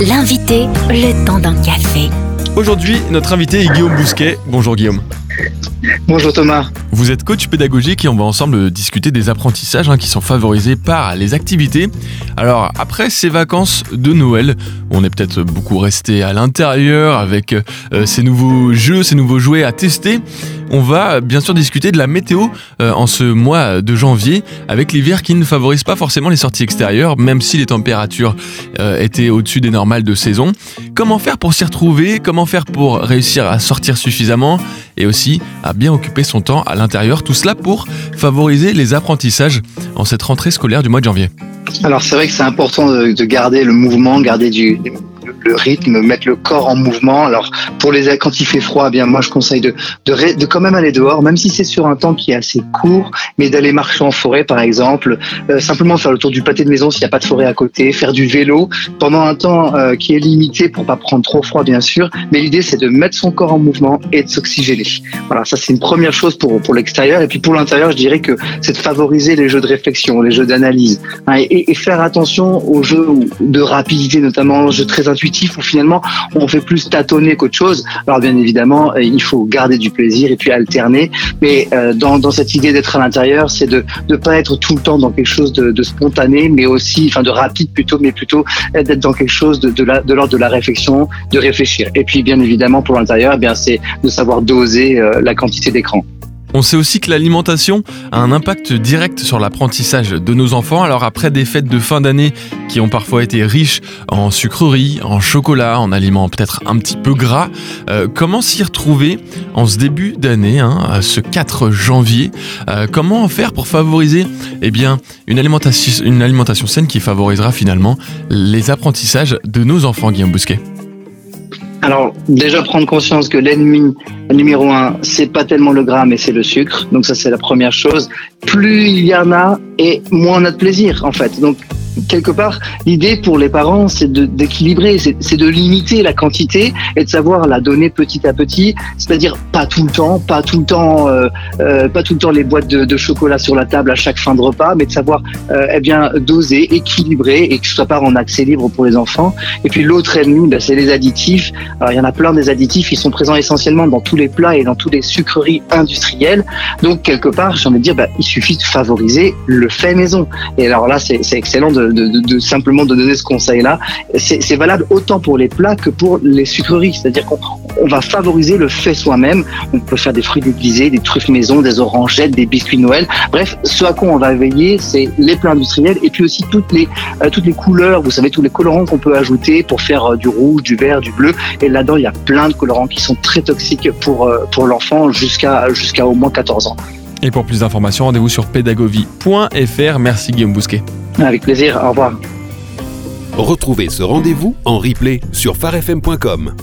L'invité, le temps d'un café. Aujourd'hui, notre invité est Guillaume Bousquet. Bonjour Guillaume. Bonjour Thomas. Vous êtes coach pédagogique et on va ensemble discuter des apprentissages hein, qui sont favorisés par les activités. Alors après ces vacances de Noël, on est peut-être beaucoup resté à l'intérieur avec euh, ces nouveaux jeux, ces nouveaux jouets à tester. On va bien sûr discuter de la météo euh, en ce mois de janvier avec l'hiver qui ne favorise pas forcément les sorties extérieures, même si les températures euh, étaient au-dessus des normales de saison. Comment faire pour s'y retrouver? Comment faire pour réussir à sortir suffisamment? Et aussi à bien occuper son temps à l'intérieur Tout cela pour favoriser les apprentissages en cette rentrée scolaire du mois de janvier. Alors c'est vrai que c'est important de, garder le mouvement, garder du, le rythme, mettre le corps en mouvement. Alors pour les quand il fait froid, eh bien moi je conseille de, de, de quand même aller dehors, même si c'est sur un temps qui est assez court, mais d'aller marcher en forêt par exemple, euh, simplement faire le tour du pâté de maison s'il n'y a pas de forêt à côté, faire du vélo pendant un temps euh, qui est limité pour pas prendre trop froid bien sûr, mais l'idée c'est de mettre son corps en mouvement et de s'oxygéner. Voilà, ça c'est une première chose pour pour l'extérieur et puis pour l'intérieur, je dirais que c'est de favoriser les jeux de réflexion, les jeux d'analyse hein, et, et, faire attention aux jeux de rapidité notamment, jeux très intuitifs où finalement on fait plus tâtonner qu'autre chose. Alors bien évidemment, euh, il faut garder du plaisir et puis alterner. Mais euh, dans, cette idée d'être à l'intérieur, c'est de ne pas être tout le temps dans quelque chose de, spontané, mais aussi, enfin de rapide plutôt, mais plutôt d'être dans quelque chose de, l'ordre de la réflexion, de réfléchir. Et puis bien évidemment pour l'intérieur, eh c'est de savoir doser euh, la quantité d'écran. On sait aussi que l'alimentation a un impact direct sur l'apprentissage de nos enfants. Alors après des fêtes de fin d'année qui ont parfois été riches en sucreries, en chocolat, en aliments peut-être un petit peu gras, euh, comment s'y retrouver en ce début d'année, hein, ce 4 janvier? Euh, Comment faire pour favoriser eh une, alimentation, une alimentation saine qui favorisera finalement les apprentissages de nos enfants, Guillaume Bousquet? Alors déjà prendre conscience que l'ennemi numéro un, c'est pas tellement le gras, mais c'est le sucre. Donc ça c'est la première chose. Plus il y en a, et moins on a de plaisir en fait. Donc quelque part, l'idée pour les parents, c'est d'équilibrer, c'est de limiter la quantité et de savoir la donner petit à petit. C'est-à-dire pas tout le temps, pas tout le temps, euh, euh, pas tout le temps les boîtes de, de, chocolat sur la table à chaque fin de repas, mais de savoir euh, eh bien doser, équilibrer et que ce soit pas en accès libre pour les enfants. Et puis l'autre ennemi, ben, c'est les additifs. Alors il y en a plein des additifs, ils sont présents essentiellement dans tous les plats et dans toutes les sucreries industrielles. Donc quelque part, j'ai envie de dire, ben, il suffit de favoriser le fait maison. Et alors là, c'est excellent de simplement de donner ce conseil-là. C'est valable autant pour les plats que pour les sucreries. C'est-à-dire qu'on va favoriser le fait soi-même. On peut faire des fruits déguisés, des truffes maison, des orangettes, des biscuits Noël. Bref, ce à quoi on va veiller, c'est les plats industriels et puis aussi toutes les, euh, toutes les couleurs, vous savez, tous les colorants qu'on peut ajouter pour faire euh, du rouge, du vert, du bleu. Et là-dedans, il y a plein de colorants qui sont très toxiques pour, euh, pour l'enfant jusqu'à jusqu'à au moins 14 ans. Et pour plus d'informations, rendez-vous sur pédagogie.fr. Merci Guillaume Bousquet. Avec plaisir, au revoir. Retrouvez ce rendez-vous en replay sur farfm.com.